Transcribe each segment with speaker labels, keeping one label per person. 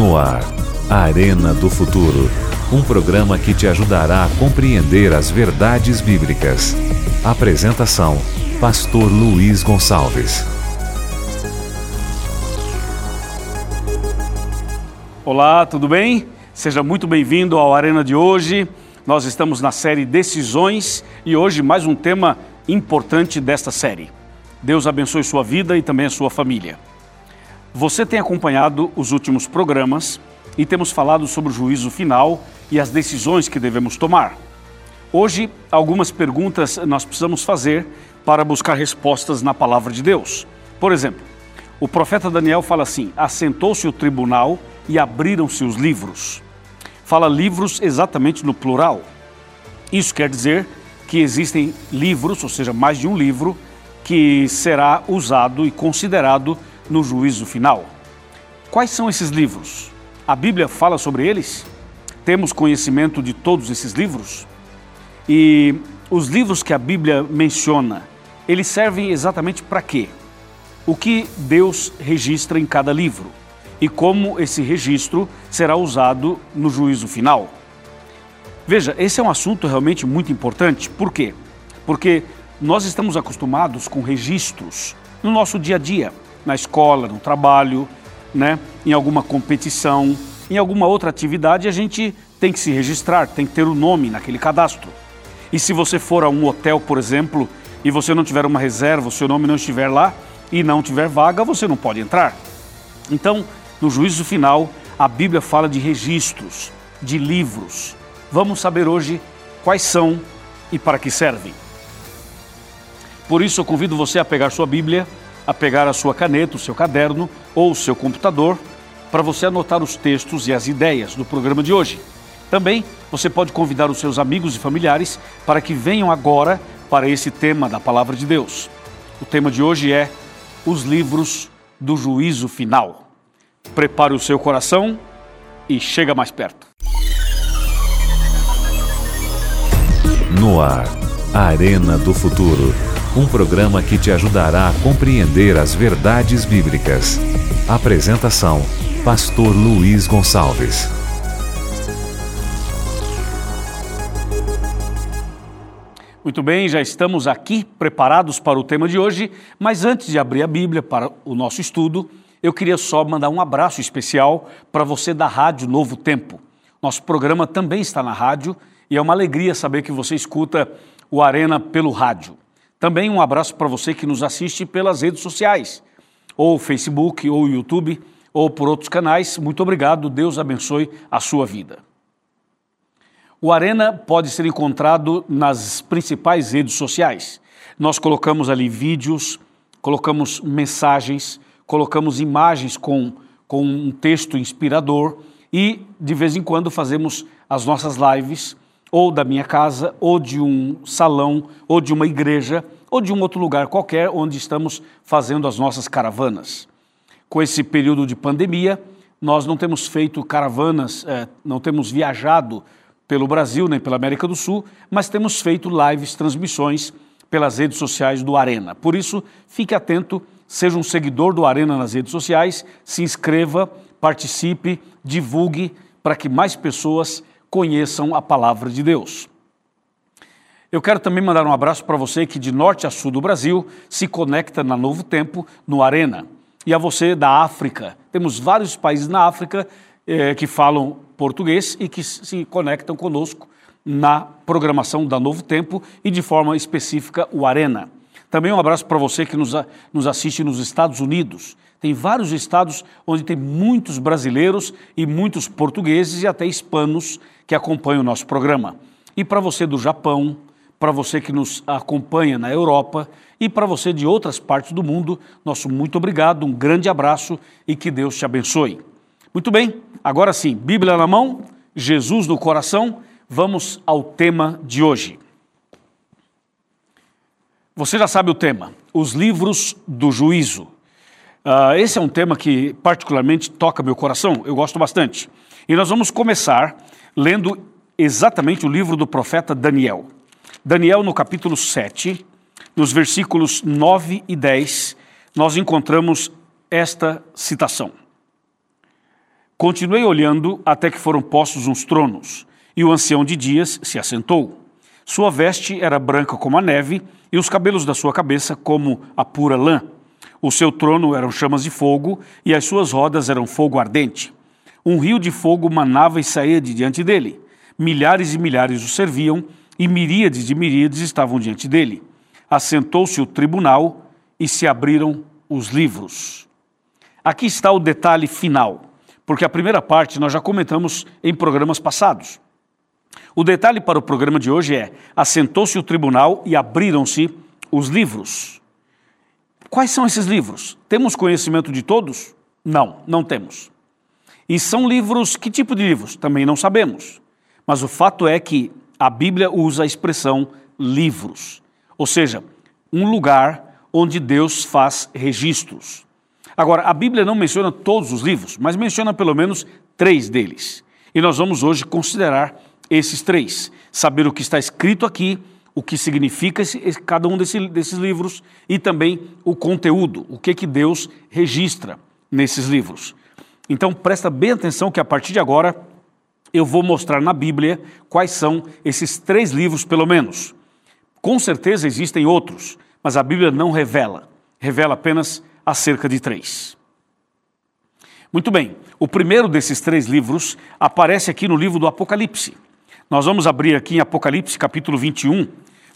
Speaker 1: No ar, Arena do Futuro. Um programa que te ajudará a compreender as verdades bíblicas. Apresentação: Pastor Luiz Gonçalves.
Speaker 2: Olá, tudo bem? Seja muito bem-vindo ao Arena de hoje. Nós estamos na série Decisões e hoje mais um tema importante desta série. Deus abençoe sua vida e também a sua família. Você tem acompanhado os últimos programas e temos falado sobre o juízo final e as decisões que devemos tomar. Hoje, algumas perguntas nós precisamos fazer para buscar respostas na palavra de Deus. Por exemplo, o profeta Daniel fala assim: assentou-se o tribunal e abriram-se os livros. Fala livros exatamente no plural. Isso quer dizer que existem livros, ou seja, mais de um livro, que será usado e considerado no juízo final. Quais são esses livros? A Bíblia fala sobre eles? Temos conhecimento de todos esses livros? E os livros que a Bíblia menciona, eles servem exatamente para quê? O que Deus registra em cada livro e como esse registro será usado no juízo final. Veja, esse é um assunto realmente muito importante. Por quê? Porque nós estamos acostumados com registros no nosso dia a dia na escola, no trabalho, né, em alguma competição, em alguma outra atividade, a gente tem que se registrar, tem que ter o um nome naquele cadastro. E se você for a um hotel, por exemplo, e você não tiver uma reserva, o seu nome não estiver lá e não tiver vaga, você não pode entrar. Então, no juízo final, a Bíblia fala de registros, de livros. Vamos saber hoje quais são e para que servem. Por isso, eu convido você a pegar sua Bíblia a pegar a sua caneta, o seu caderno ou o seu computador para você anotar os textos e as ideias do programa de hoje. Também você pode convidar os seus amigos e familiares para que venham agora para esse tema da Palavra de Deus. O tema de hoje é os livros do juízo final. Prepare o seu coração e chega mais perto.
Speaker 1: No ar, Arena do Futuro um programa que te ajudará a compreender as verdades bíblicas. Apresentação: Pastor Luiz Gonçalves.
Speaker 2: Muito bem, já estamos aqui preparados para o tema de hoje, mas antes de abrir a Bíblia para o nosso estudo, eu queria só mandar um abraço especial para você da Rádio Novo Tempo. Nosso programa também está na rádio e é uma alegria saber que você escuta o Arena pelo rádio. Também um abraço para você que nos assiste pelas redes sociais, ou Facebook, ou YouTube, ou por outros canais. Muito obrigado, Deus abençoe a sua vida. O Arena pode ser encontrado nas principais redes sociais. Nós colocamos ali vídeos, colocamos mensagens, colocamos imagens com, com um texto inspirador e, de vez em quando, fazemos as nossas lives ou da minha casa, ou de um salão, ou de uma igreja, ou de um outro lugar qualquer onde estamos fazendo as nossas caravanas. Com esse período de pandemia, nós não temos feito caravanas, é, não temos viajado pelo Brasil nem pela América do Sul, mas temos feito lives, transmissões pelas redes sociais do Arena. Por isso, fique atento, seja um seguidor do Arena nas redes sociais, se inscreva, participe, divulgue para que mais pessoas conheçam a palavra de Deus. Eu quero também mandar um abraço para você que de norte a sul do Brasil se conecta na Novo Tempo, no Arena. E a você da África. Temos vários países na África eh, que falam português e que se conectam conosco na programação da Novo Tempo e de forma específica o Arena. Também um abraço para você que nos, nos assiste nos Estados Unidos. Tem vários estados onde tem muitos brasileiros e muitos portugueses e até hispanos que acompanham o nosso programa. E para você do Japão, para você que nos acompanha na Europa e para você de outras partes do mundo, nosso muito obrigado, um grande abraço e que Deus te abençoe. Muito bem, agora sim, Bíblia na mão, Jesus no coração, vamos ao tema de hoje. Você já sabe o tema, os livros do juízo. Uh, esse é um tema que particularmente toca meu coração, eu gosto bastante. E nós vamos começar lendo exatamente o livro do profeta Daniel. Daniel, no capítulo 7, nos versículos 9 e 10, nós encontramos esta citação. Continuei olhando até que foram postos uns tronos, e o ancião de dias se assentou. Sua veste era branca como a neve, e os cabelos da sua cabeça como a pura lã. O seu trono eram chamas de fogo, e as suas rodas eram fogo ardente. Um rio de fogo manava e saía de diante dele. Milhares e milhares o serviam, e miríades de miríades estavam diante dele. Assentou-se o tribunal e se abriram os livros. Aqui está o detalhe final, porque a primeira parte nós já comentamos em programas passados. O detalhe para o programa de hoje é: assentou-se o tribunal e abriram-se os livros. Quais são esses livros? Temos conhecimento de todos? Não, não temos. E são livros, que tipo de livros? Também não sabemos. Mas o fato é que a Bíblia usa a expressão livros, ou seja, um lugar onde Deus faz registros. Agora, a Bíblia não menciona todos os livros, mas menciona pelo menos três deles. E nós vamos hoje considerar esses três, saber o que está escrito aqui, o que significa esse, cada um desse, desses livros e também o conteúdo, o que, que Deus registra nesses livros. Então presta bem atenção que a partir de agora eu vou mostrar na Bíblia quais são esses três livros, pelo menos. Com certeza existem outros, mas a Bíblia não revela, revela apenas acerca de três. Muito bem, o primeiro desses três livros aparece aqui no livro do Apocalipse. Nós vamos abrir aqui em Apocalipse capítulo 21,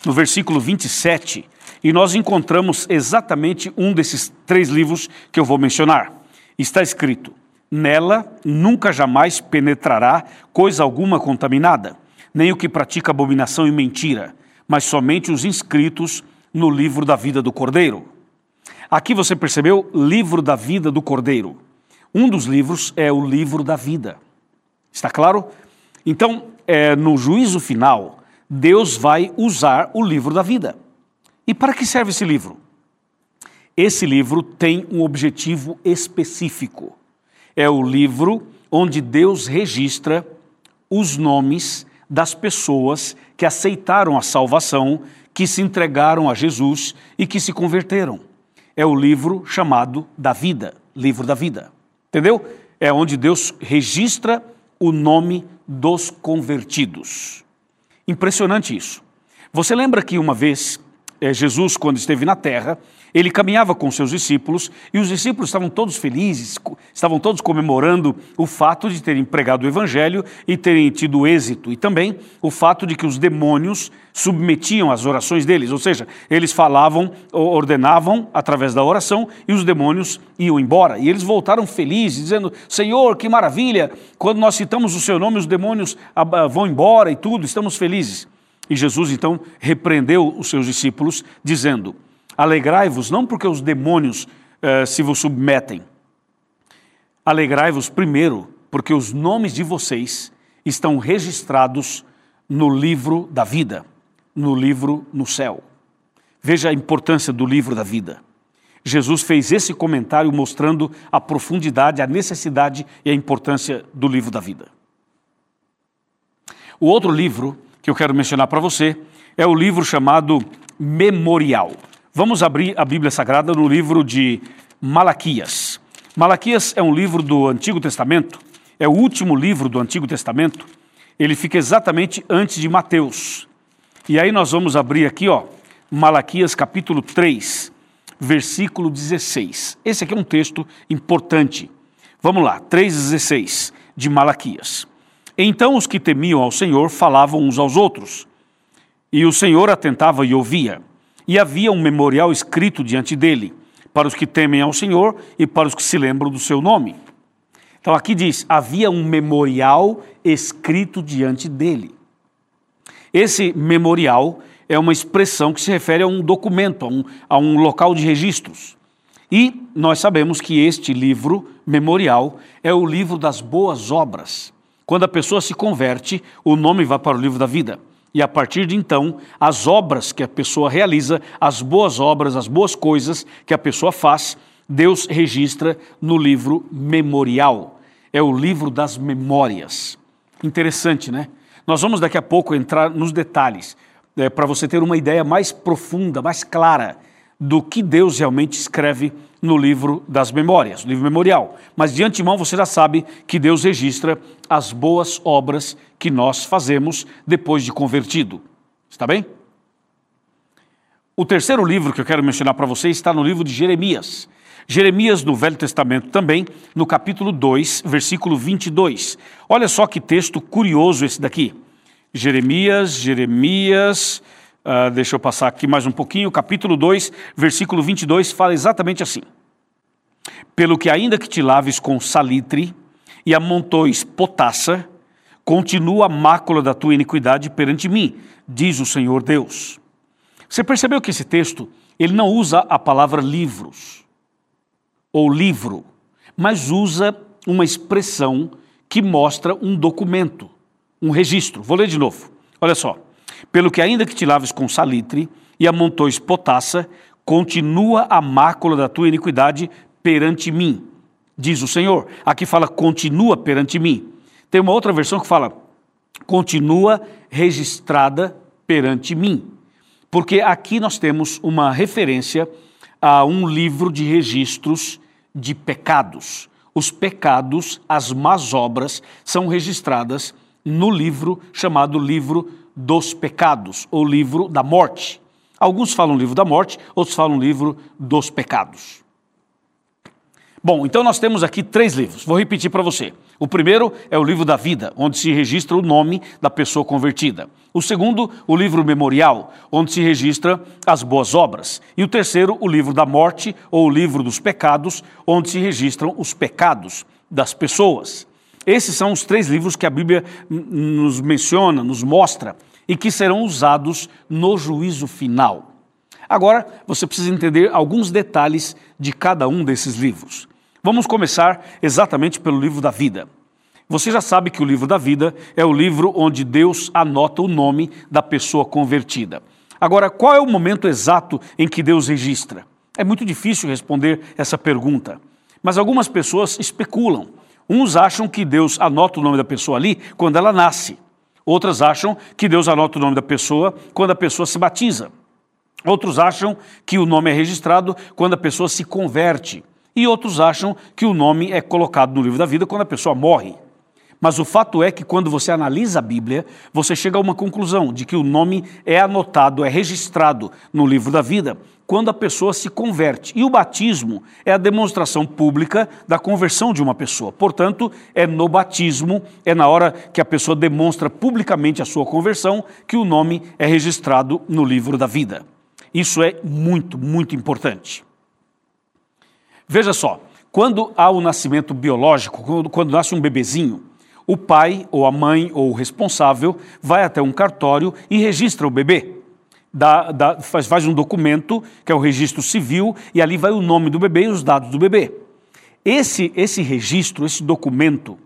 Speaker 2: no versículo 27, e nós encontramos exatamente um desses três livros que eu vou mencionar. Está escrito: Nela nunca jamais penetrará coisa alguma contaminada, nem o que pratica abominação e mentira, mas somente os inscritos no livro da vida do Cordeiro. Aqui você percebeu? Livro da vida do Cordeiro. Um dos livros é o livro da vida. Está claro? Então, é, no juízo final, Deus vai usar o livro da vida. E para que serve esse livro? Esse livro tem um objetivo específico é o livro onde Deus registra os nomes das pessoas que aceitaram a salvação, que se entregaram a Jesus e que se converteram. É o livro chamado da vida, livro da vida. Entendeu? É onde Deus registra o nome dos convertidos. Impressionante isso. Você lembra que uma vez é, Jesus, quando esteve na terra, ele caminhava com seus discípulos e os discípulos estavam todos felizes, estavam todos comemorando o fato de terem pregado o evangelho e terem tido êxito, e também o fato de que os demônios submetiam as orações deles, ou seja, eles falavam, ordenavam através da oração e os demônios iam embora. E eles voltaram felizes, dizendo: Senhor, que maravilha, quando nós citamos o seu nome, os demônios vão embora e tudo, estamos felizes. E Jesus então repreendeu os seus discípulos, dizendo: Alegrai-vos não porque os demônios eh, se vos submetem. Alegrai-vos primeiro porque os nomes de vocês estão registrados no livro da vida, no livro no céu. Veja a importância do livro da vida. Jesus fez esse comentário mostrando a profundidade, a necessidade e a importância do livro da vida. O outro livro que eu quero mencionar para você é o livro chamado Memorial. Vamos abrir a Bíblia Sagrada no livro de Malaquias. Malaquias é um livro do Antigo Testamento, é o último livro do Antigo Testamento. Ele fica exatamente antes de Mateus. E aí nós vamos abrir aqui, ó, Malaquias capítulo 3, versículo 16. Esse aqui é um texto importante. Vamos lá, 3,16 de Malaquias. Então os que temiam ao Senhor falavam uns aos outros, e o Senhor atentava e ouvia e havia um memorial escrito diante dele, para os que temem ao Senhor e para os que se lembram do seu nome. Então aqui diz: havia um memorial escrito diante dele. Esse memorial é uma expressão que se refere a um documento, a um, a um local de registros. E nós sabemos que este livro memorial é o livro das boas obras. Quando a pessoa se converte, o nome vai para o livro da vida. E a partir de então, as obras que a pessoa realiza, as boas obras, as boas coisas que a pessoa faz, Deus registra no livro memorial. É o livro das memórias. Interessante, né? Nós vamos daqui a pouco entrar nos detalhes, é, para você ter uma ideia mais profunda, mais clara do que Deus realmente escreve no livro das memórias, livro memorial. Mas de antemão você já sabe que Deus registra as boas obras que nós fazemos depois de convertido. Está bem? O terceiro livro que eu quero mencionar para vocês está no livro de Jeremias. Jeremias, no Velho Testamento também, no capítulo 2, versículo 22. Olha só que texto curioso esse daqui. Jeremias, Jeremias, uh, deixa eu passar aqui mais um pouquinho, capítulo 2, versículo 22, fala exatamente assim. Pelo que ainda que te laves com salitre e amontoes potassa, continua a mácula da tua iniquidade perante mim, diz o Senhor Deus. Você percebeu que esse texto, ele não usa a palavra livros ou livro, mas usa uma expressão que mostra um documento, um registro. Vou ler de novo. Olha só. Pelo que ainda que te laves com salitre e amontoes potassa, continua a mácula da tua iniquidade perante mim, diz o Senhor. Aqui fala continua perante mim. Tem uma outra versão que fala continua registrada perante mim. Porque aqui nós temos uma referência a um livro de registros de pecados. Os pecados, as más obras, são registradas no livro chamado Livro dos Pecados, ou Livro da Morte. Alguns falam livro da morte, outros falam livro dos pecados. Bom, então nós temos aqui três livros. Vou repetir para você. O primeiro é o livro da vida, onde se registra o nome da pessoa convertida. O segundo, o livro memorial, onde se registra as boas obras. E o terceiro, o livro da morte, ou o livro dos pecados, onde se registram os pecados das pessoas. Esses são os três livros que a Bíblia nos menciona, nos mostra, e que serão usados no juízo final. Agora, você precisa entender alguns detalhes de cada um desses livros. Vamos começar exatamente pelo livro da vida. Você já sabe que o livro da vida é o livro onde Deus anota o nome da pessoa convertida. Agora, qual é o momento exato em que Deus registra? É muito difícil responder essa pergunta, mas algumas pessoas especulam. Uns acham que Deus anota o nome da pessoa ali quando ela nasce. Outras acham que Deus anota o nome da pessoa quando a pessoa se batiza. Outros acham que o nome é registrado quando a pessoa se converte e outros acham que o nome é colocado no livro da vida quando a pessoa morre. Mas o fato é que quando você analisa a Bíblia, você chega a uma conclusão de que o nome é anotado, é registrado no livro da vida quando a pessoa se converte. E o batismo é a demonstração pública da conversão de uma pessoa. Portanto, é no batismo, é na hora que a pessoa demonstra publicamente a sua conversão, que o nome é registrado no livro da vida. Isso é muito, muito importante. Veja só, quando há o nascimento biológico, quando, quando nasce um bebezinho, o pai ou a mãe ou o responsável vai até um cartório e registra o bebê. Dá, dá, faz, faz um documento, que é o registro civil, e ali vai o nome do bebê e os dados do bebê. Esse, esse registro, esse documento,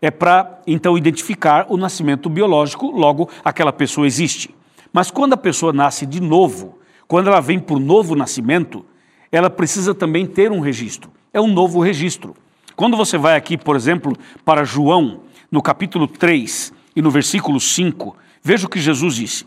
Speaker 2: é para então identificar o nascimento biológico, logo aquela pessoa existe. Mas quando a pessoa nasce de novo, quando ela vem por novo nascimento, ela precisa também ter um registro. É um novo registro. Quando você vai aqui, por exemplo, para João, no capítulo 3 e no versículo 5, veja o que Jesus disse.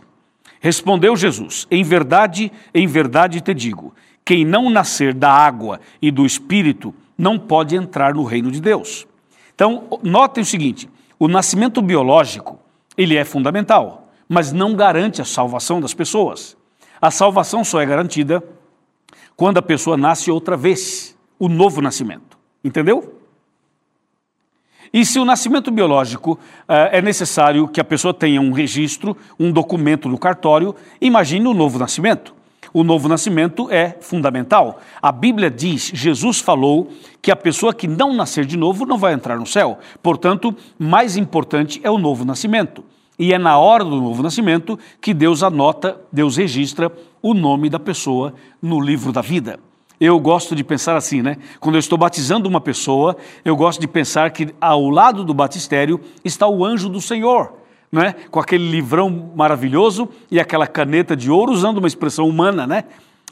Speaker 2: Respondeu Jesus: Em verdade, em verdade te digo, quem não nascer da água e do espírito não pode entrar no reino de Deus. Então, notem o seguinte: o nascimento biológico, ele é fundamental, mas não garante a salvação das pessoas. A salvação só é garantida quando a pessoa nasce outra vez, o novo nascimento. Entendeu? E se o nascimento biológico uh, é necessário que a pessoa tenha um registro, um documento no cartório, imagine o novo nascimento. O novo nascimento é fundamental. A Bíblia diz, Jesus falou, que a pessoa que não nascer de novo não vai entrar no céu. Portanto, mais importante é o novo nascimento. E é na hora do novo nascimento que Deus anota, Deus registra o nome da pessoa no livro da vida. Eu gosto de pensar assim, né? Quando eu estou batizando uma pessoa, eu gosto de pensar que ao lado do batistério está o anjo do Senhor, né? Com aquele livrão maravilhoso e aquela caneta de ouro, usando uma expressão humana, né?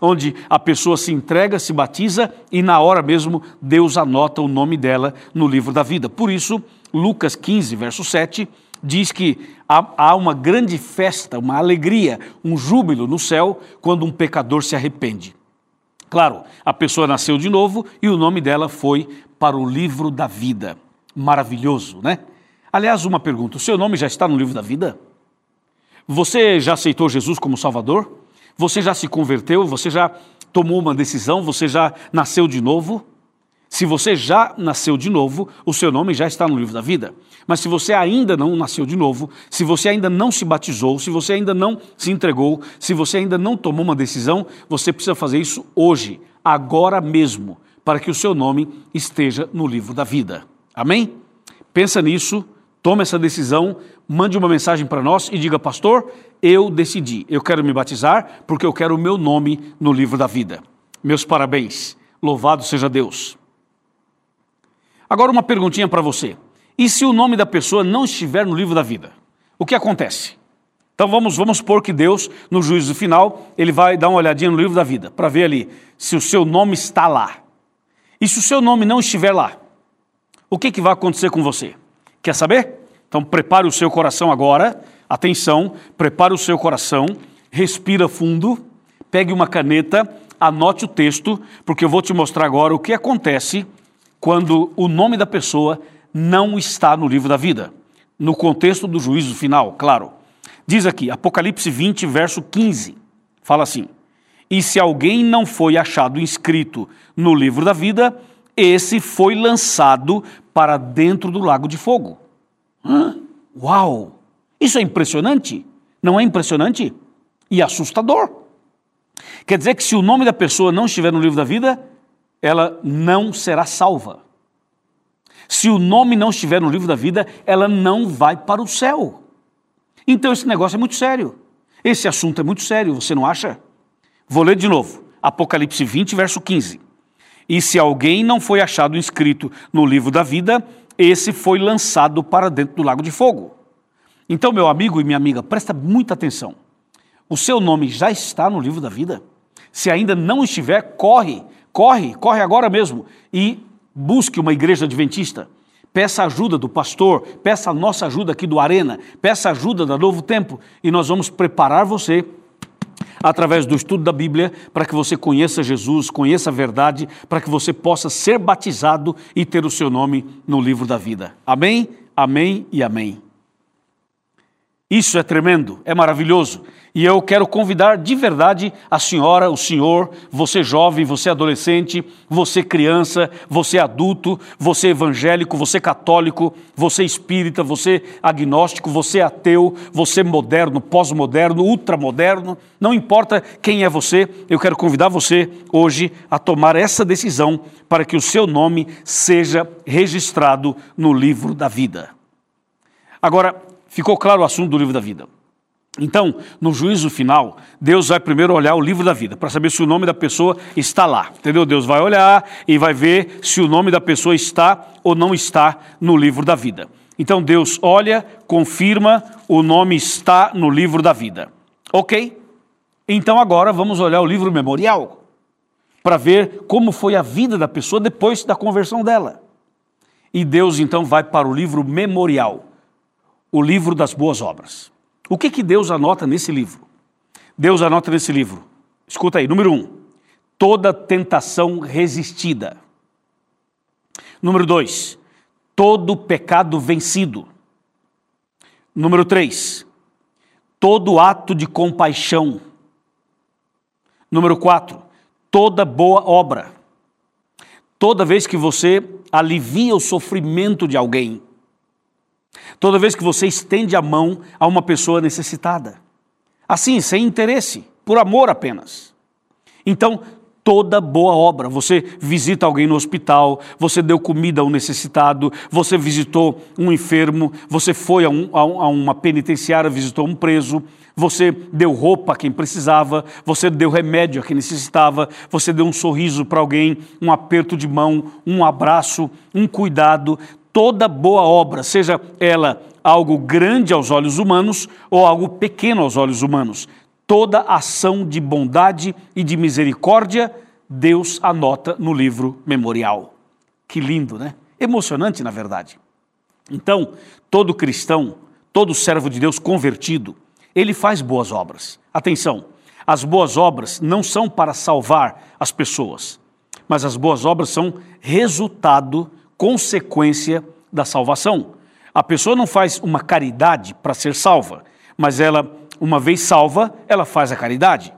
Speaker 2: Onde a pessoa se entrega, se batiza e na hora mesmo Deus anota o nome dela no livro da vida. Por isso, Lucas 15, verso 7, diz que há, uma grande festa, uma alegria, um júbilo no céu quando um pecador se arrepende. Claro, a pessoa nasceu de novo e o nome dela foi para o livro da vida. Maravilhoso, né? Aliás, uma pergunta: o seu nome já está no livro da vida? Você já aceitou Jesus como Salvador? Você já se converteu? Você já tomou uma decisão? Você já nasceu de novo? Se você já nasceu de novo, o seu nome já está no livro da vida. Mas se você ainda não nasceu de novo, se você ainda não se batizou, se você ainda não se entregou, se você ainda não tomou uma decisão, você precisa fazer isso hoje, agora mesmo, para que o seu nome esteja no livro da vida. Amém? Pensa nisso, tome essa decisão, mande uma mensagem para nós e diga, pastor, eu decidi, eu quero me batizar porque eu quero o meu nome no livro da vida. Meus parabéns, louvado seja Deus. Agora uma perguntinha para você. E se o nome da pessoa não estiver no livro da vida? O que acontece? Então vamos, vamos supor que Deus, no juízo final, ele vai dar uma olhadinha no livro da vida, para ver ali se o seu nome está lá. E se o seu nome não estiver lá, o que, que vai acontecer com você? Quer saber? Então prepare o seu coração agora, atenção, prepare o seu coração, respira fundo, pegue uma caneta, anote o texto, porque eu vou te mostrar agora o que acontece quando o nome da pessoa não está no livro da vida, no contexto do juízo final, claro. Diz aqui, Apocalipse 20, verso 15, fala assim: E se alguém não foi achado inscrito no livro da vida, esse foi lançado para dentro do lago de fogo. Hã? Uau! Isso é impressionante? Não é impressionante? E assustador. Quer dizer que se o nome da pessoa não estiver no livro da vida, ela não será salva. Se o nome não estiver no livro da vida, ela não vai para o céu. Então esse negócio é muito sério. Esse assunto é muito sério, você não acha? Vou ler de novo. Apocalipse 20, verso 15. E se alguém não foi achado inscrito no livro da vida, esse foi lançado para dentro do lago de fogo. Então, meu amigo e minha amiga, presta muita atenção. O seu nome já está no livro da vida? Se ainda não estiver, corre Corre, corre agora mesmo e busque uma igreja adventista. Peça ajuda do pastor, peça a nossa ajuda aqui do Arena, peça ajuda da Novo Tempo e nós vamos preparar você através do estudo da Bíblia para que você conheça Jesus, conheça a verdade, para que você possa ser batizado e ter o seu nome no livro da vida. Amém? Amém e amém. Isso é tremendo, é maravilhoso. E eu quero convidar de verdade a senhora, o senhor, você jovem, você adolescente, você criança, você adulto, você evangélico, você católico, você espírita, você agnóstico, você ateu, você moderno, pós-moderno, ultramoderno, não importa quem é você, eu quero convidar você hoje a tomar essa decisão para que o seu nome seja registrado no livro da vida. Agora, ficou claro o assunto do livro da vida. Então, no juízo final, Deus vai primeiro olhar o livro da vida para saber se o nome da pessoa está lá. Entendeu? Deus vai olhar e vai ver se o nome da pessoa está ou não está no livro da vida. Então Deus olha, confirma, o nome está no livro da vida. Ok? Então agora vamos olhar o livro memorial para ver como foi a vida da pessoa depois da conversão dela. E Deus então vai para o livro memorial, o livro das boas obras. O que, que Deus anota nesse livro? Deus anota nesse livro. Escuta aí, número um, toda tentação resistida. Número dois, todo pecado vencido. Número três, todo ato de compaixão. Número quatro, toda boa obra. Toda vez que você alivia o sofrimento de alguém, Toda vez que você estende a mão a uma pessoa necessitada. Assim, sem interesse, por amor apenas. Então, toda boa obra. Você visita alguém no hospital, você deu comida a um necessitado, você visitou um enfermo, você foi a, um, a, uma penitenciária, visitou um preso, você deu roupa a quem precisava, você deu remédio a quem necessitava, você deu um sorriso para alguém, um aperto de mão, um abraço, um cuidado toda boa obra, seja ela algo grande aos olhos humanos ou algo pequeno aos olhos humanos, toda ação de bondade e de misericórdia, Deus anota no livro memorial. Que lindo, né? Emocionante, na verdade. Então, todo cristão, todo servo de Deus convertido, ele faz boas obras. Atenção, As boas obras não são para salvar as pessoas, mas as boas obras são resultado, consequência da salvação. A pessoa não faz uma caridade para ser salva, mas ela, uma vez salva, ela faz a caridade.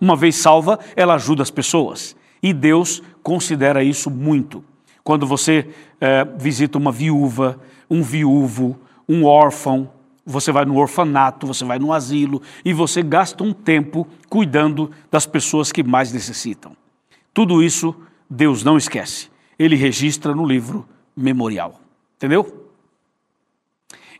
Speaker 2: Uma vez salva, ela ajuda as pessoas. E Deus considera isso muito. Quando você é, visita uma viúva, um viúvo, um órfão, você vai no orfanato, você vai no asilo e você gasta um tempo cuidando das pessoas que mais necessitam. Tudo isso Deus não esquece. Ele registra no livro memorial. Entendeu?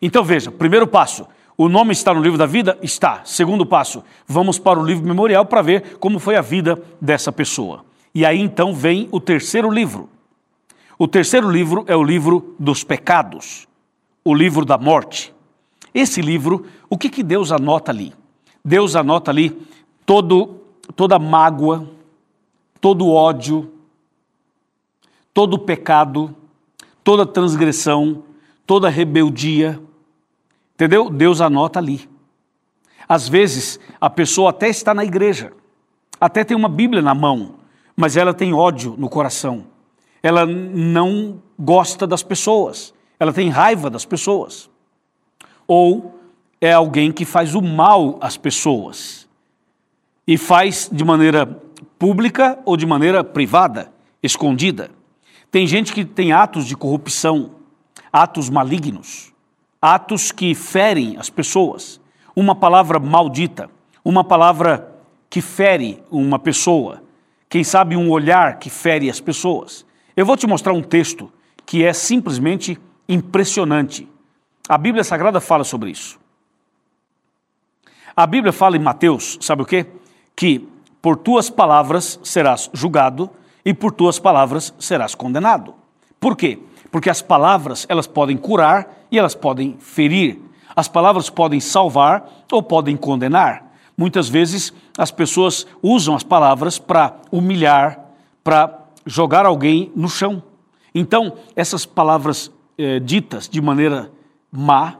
Speaker 2: Então veja, primeiro passo, o nome está no livro da vida? Está. Segundo passo, vamos para o livro memorial para ver como foi a vida dessa pessoa. E aí então vem o terceiro livro. O terceiro livro é o livro dos pecados, o livro da morte. Esse livro, o que, que Deus anota ali? Deus anota ali todo, toda mágoa, todo ódio, todo pecado, toda transgressão, toda rebeldia. Entendeu? Deus anota ali. Às vezes, a pessoa até está na igreja, até tem uma Bíblia na mão, mas ela tem ódio no coração. Ela não gosta das pessoas, ela tem raiva das pessoas. Ou é alguém que faz o mal às pessoas e faz de maneira pública ou de maneira privada, escondida. Tem gente que tem atos de corrupção, atos malignos, atos que ferem as pessoas. Uma palavra maldita, uma palavra que fere uma pessoa, quem sabe um olhar que fere as pessoas. Eu vou te mostrar um texto que é simplesmente impressionante. A Bíblia Sagrada fala sobre isso. A Bíblia fala em Mateus, sabe o quê? Que por tuas palavras serás julgado e por tuas palavras serás condenado. Por quê? Porque as palavras, elas podem curar e elas podem ferir. As palavras podem salvar ou podem condenar. Muitas vezes as pessoas usam as palavras para humilhar, para jogar alguém no chão. Então, essas palavras eh, ditas de maneira má,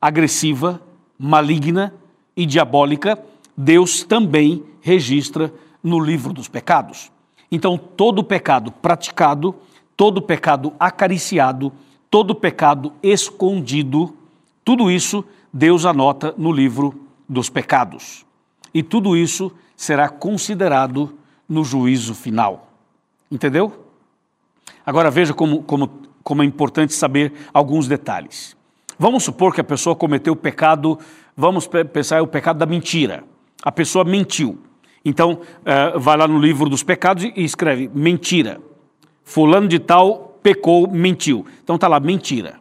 Speaker 2: agressiva, maligna e diabólica, Deus também registra no livro dos pecados. Então, todo pecado praticado, todo pecado acariciado, todo pecado escondido, tudo isso Deus anota no livro dos pecados. E tudo isso será considerado no juízo final. Entendeu? Agora veja como, como, como é importante saber alguns detalhes. Vamos supor que a pessoa cometeu o pecado, vamos pensar, é o pecado da mentira. A pessoa mentiu. Então, uh, vai lá no livro dos pecados e escreve mentira. Fulano de tal pecou, mentiu. Então está lá, mentira.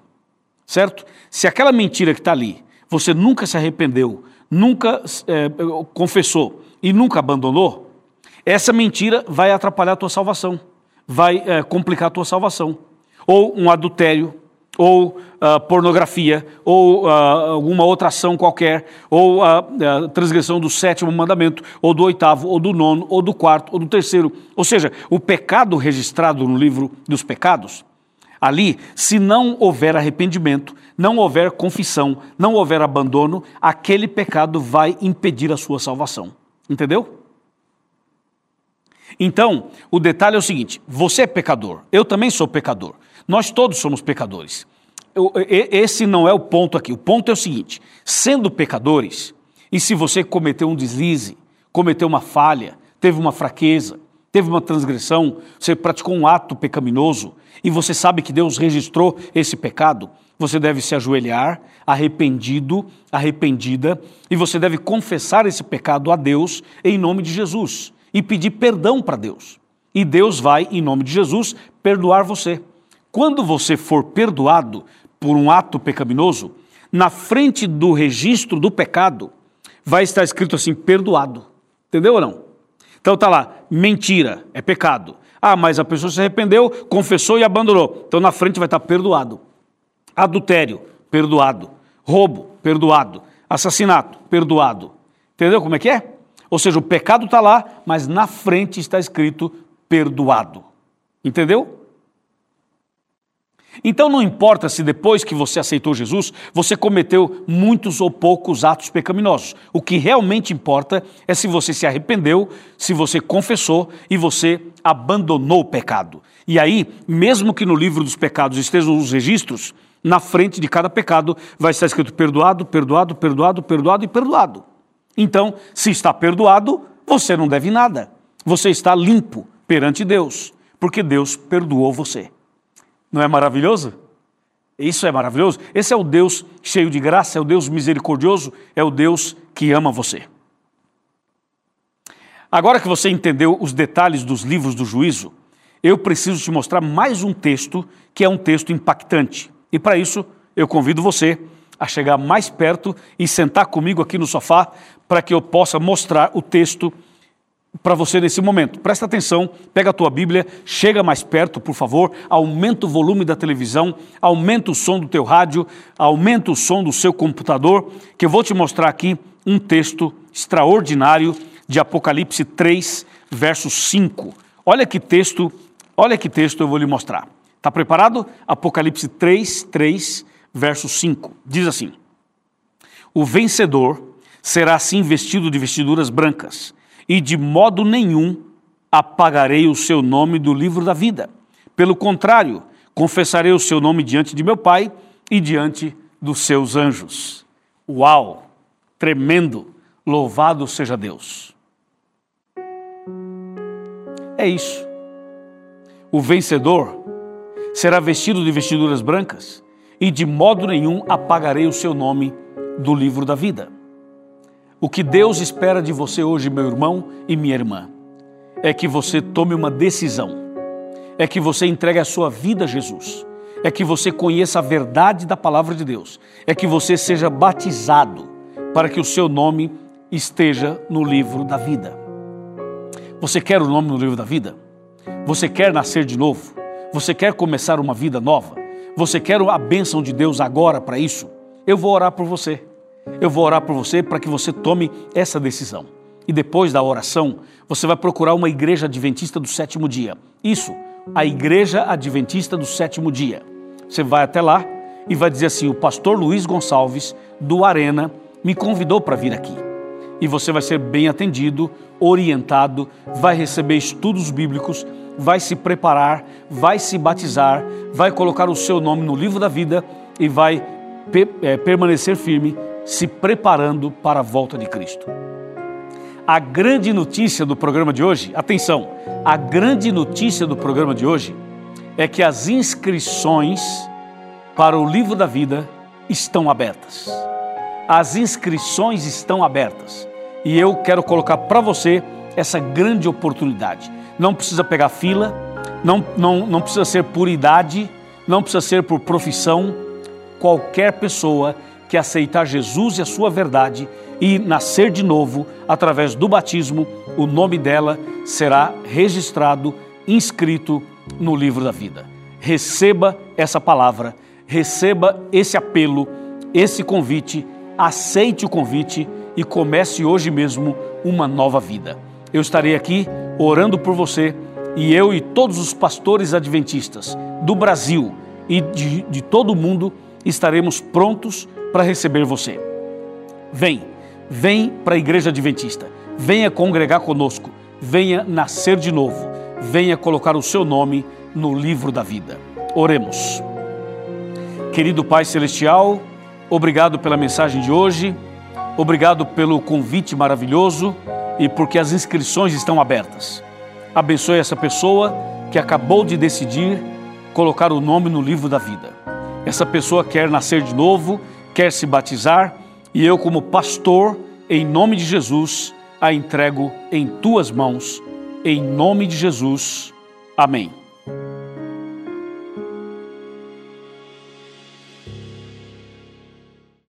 Speaker 2: Certo? Se aquela mentira que está ali, você nunca se arrependeu, nunca é, confessou e nunca abandonou, essa mentira vai atrapalhar a tua salvação, vai é, complicar a tua salvação. Ou um adultério, ou uh, pornografia, ou uh, alguma outra ação qualquer, ou a uh, transgressão do sétimo mandamento, ou do oitavo, ou do nono, ou do quarto, ou do terceiro. Ou seja, o pecado registrado no livro dos pecados, ali, se não houver arrependimento, não houver confissão, não houver abandono, aquele pecado vai impedir a sua salvação. Entendeu? Então, o detalhe é o seguinte: você é pecador, eu também sou pecador, nós todos somos pecadores. Esse não é o ponto aqui. O ponto é o seguinte: sendo pecadores, e se você cometeu um deslize, cometeu uma falha, teve uma fraqueza, teve uma transgressão, você praticou um ato pecaminoso e você sabe que Deus registrou esse pecado, você deve se ajoelhar, arrependido, arrependida, e você deve confessar esse pecado a Deus em nome de Jesus e pedir perdão para Deus. E Deus vai, em nome de Jesus, perdoar você. Quando você for perdoado por um ato pecaminoso, na frente do registro do pecado, vai estar escrito assim: perdoado. Entendeu ou não? Então tá lá, mentira, é pecado. Ah, mas a pessoa se arrependeu, confessou e abandonou. Então na frente vai estar perdoado. Adultério, perdoado. Roubo, perdoado. Assassinato, perdoado. Entendeu como é que é? Ou seja, o pecado está lá, mas na frente está escrito perdoado. Entendeu? Então não importa se depois que você aceitou Jesus, você cometeu muitos ou poucos atos pecaminosos. O que realmente importa é se você se arrependeu, se você confessou e você abandonou o pecado. E aí, mesmo que no livro dos pecados estejam os registros, na frente de cada pecado vai estar escrito perdoado, perdoado, perdoado, perdoado e perdoado. Então, se está perdoado, você não deve nada. Você está limpo perante Deus, porque Deus perdoou você. Não é maravilhoso? Isso é maravilhoso. Esse é o Deus cheio de graça, é o Deus misericordioso, é o Deus que ama você. Agora que você entendeu os detalhes dos livros do juízo, eu preciso te mostrar mais um texto que é um texto impactante. E para isso, eu convido você a chegar mais perto e sentar comigo aqui no sofá para que eu possa mostrar o texto para você nesse momento. Presta atenção, pega a tua Bíblia, chega mais perto, por favor, aumenta o volume da televisão, aumenta o som do teu rádio, aumenta o som do seu computador, que eu vou te mostrar aqui um texto extraordinário de Apocalipse 3, verso 5. Olha que texto, olha que texto eu vou lhe mostrar. Está preparado? Apocalipse 3, 3, verso 5. Diz assim: O vencedor será assim vestido de vestiduras brancas e de modo nenhum apagarei o seu nome do livro da vida. Pelo contrário, confessarei o seu nome diante de meu Pai e diante dos seus anjos. Uau! Tremendo! Louvado seja Deus. É isso. O vencedor será vestido de vestiduras brancas e de modo nenhum apagarei o seu nome do livro da vida. O que Deus espera de você hoje, meu irmão e minha irmã, é que você tome uma decisão, é que você entregue a sua vida a Jesus, é que você conheça a verdade da palavra de Deus, é que você seja batizado para que o seu nome esteja no livro da vida. Você quer o nome no livro da vida? Você quer nascer de novo? Você quer começar uma vida nova? Você quer a bênção de Deus agora para isso? Eu vou orar por você. Eu vou orar por você para que você tome essa decisão. E depois da oração, você vai procurar uma igreja adventista do sétimo dia. Isso, a igreja adventista do sétimo dia. Você vai até lá e vai dizer assim: o pastor Luiz Gonçalves, do Arena, me convidou para vir aqui. E você vai ser bem atendido, orientado, vai receber estudos bíblicos, vai se preparar, vai se batizar, vai colocar o seu nome no livro da vida e vai é, permanecer firme se preparando para a volta de Cristo. A grande notícia do programa de hoje, atenção, a grande notícia do programa de hoje é que as inscrições para o livro da vida estão abertas. As inscrições estão abertas e eu quero colocar para você essa grande oportunidade. Não precisa pegar fila, não, não, não precisa ser por idade, não precisa ser por profissão. Qualquer pessoa que aceitar Jesus e a sua verdade e nascer de novo através do batismo, o nome dela será registrado, inscrito no livro da vida. Receba essa palavra, receba esse apelo, esse convite, aceite o convite e comece hoje mesmo uma nova vida. Eu estarei aqui orando por você e eu e todos os pastores adventistas do Brasil e de, de todo o mundo estaremos prontos para receber você. Vem, vem para a Igreja Adventista, venha congregar conosco, venha nascer de novo, venha colocar o seu nome no livro da vida. Oremos. Querido Pai Celestial, obrigado pela mensagem de hoje, obrigado pelo convite maravilhoso e porque as inscrições estão abertas. Abençoe essa pessoa que acabou de decidir colocar o nome no livro da vida. Essa pessoa quer nascer de novo quer se batizar e eu, como pastor, em nome de Jesus, a entrego em tuas mãos. Em nome de Jesus. Amém.